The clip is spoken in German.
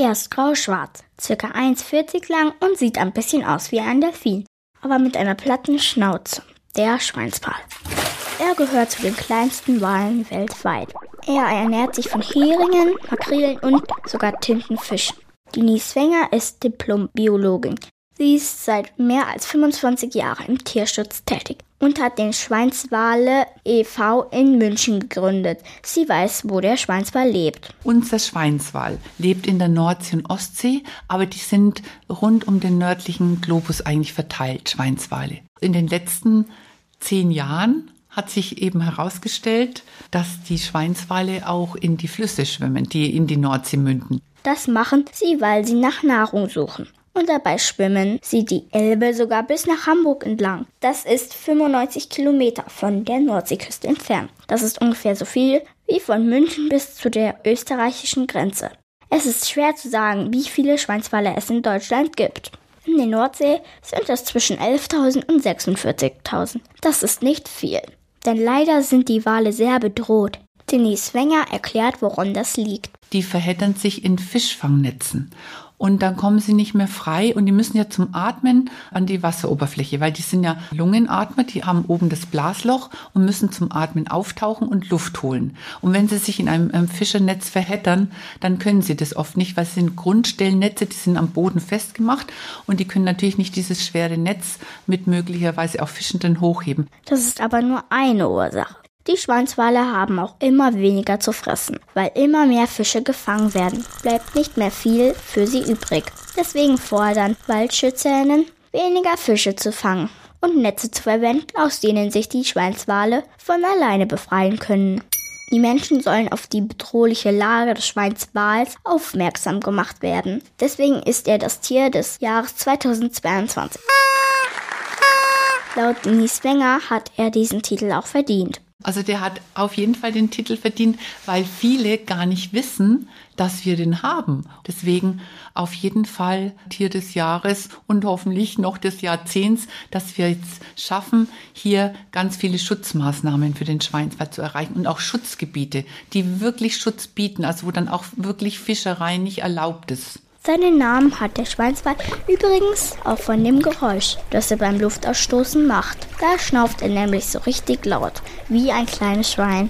Er ist grau-schwarz, circa 1,40 lang und sieht ein bisschen aus wie ein Delfin, aber mit einer platten Schnauze. Der Schweinswal. Er gehört zu den kleinsten Walen weltweit. Er ernährt sich von Heringen, Makrelen und sogar Tintenfischen. Die Nieswenger ist Diplom-Biologin. Sie ist seit mehr als 25 Jahren im Tierschutz tätig und hat den Schweinswale e.V. in München gegründet. Sie weiß, wo der Schweinswal lebt. Unser Schweinswal lebt in der Nordsee und Ostsee, aber die sind rund um den nördlichen Globus eigentlich verteilt, Schweinswale. In den letzten zehn Jahren hat sich eben herausgestellt, dass die Schweinswale auch in die Flüsse schwimmen, die in die Nordsee münden. Das machen sie, weil sie nach Nahrung suchen. Und dabei schwimmen sie die Elbe sogar bis nach Hamburg entlang. Das ist 95 Kilometer von der Nordseeküste entfernt. Das ist ungefähr so viel wie von München bis zu der österreichischen Grenze. Es ist schwer zu sagen, wie viele Schweinswale es in Deutschland gibt. In der Nordsee sind es zwischen 11.000 und 46.000. Das ist nicht viel. Denn leider sind die Wale sehr bedroht. Denise Wenger erklärt, woran das liegt. Die verheddern sich in Fischfangnetzen und dann kommen sie nicht mehr frei und die müssen ja zum Atmen an die Wasseroberfläche, weil die sind ja Lungenatmer, die haben oben das Blasloch und müssen zum Atmen auftauchen und Luft holen. Und wenn sie sich in einem, Fischernetz verheddern, dann können sie das oft nicht, weil es sind Grundstellnetze, die sind am Boden festgemacht und die können natürlich nicht dieses schwere Netz mit möglicherweise auch Fischenden hochheben. Das ist aber nur eine Ursache. Die Schwanzwale haben auch immer weniger zu fressen, weil immer mehr Fische gefangen werden. Bleibt nicht mehr viel für sie übrig. Deswegen fordern Waldschützerinnen, weniger Fische zu fangen und Netze zu verwenden, aus denen sich die Schweinswale von alleine befreien können. Die Menschen sollen auf die bedrohliche Lage des Schweinswals aufmerksam gemacht werden. Deswegen ist er das Tier des Jahres 2022. Laut Denise Wenger hat er diesen Titel auch verdient. Also der hat auf jeden Fall den Titel verdient, weil viele gar nicht wissen, dass wir den haben. Deswegen auf jeden Fall Tier des Jahres und hoffentlich noch des Jahrzehnts, dass wir jetzt schaffen, hier ganz viele Schutzmaßnahmen für den Schweinswald zu erreichen und auch Schutzgebiete, die wirklich Schutz bieten, also wo dann auch wirklich Fischerei nicht erlaubt ist. Seinen Namen hat der Schweinswal übrigens auch von dem Geräusch, das er beim Luftausstoßen macht. Da schnauft er nämlich so richtig laut, wie ein kleines Schwein.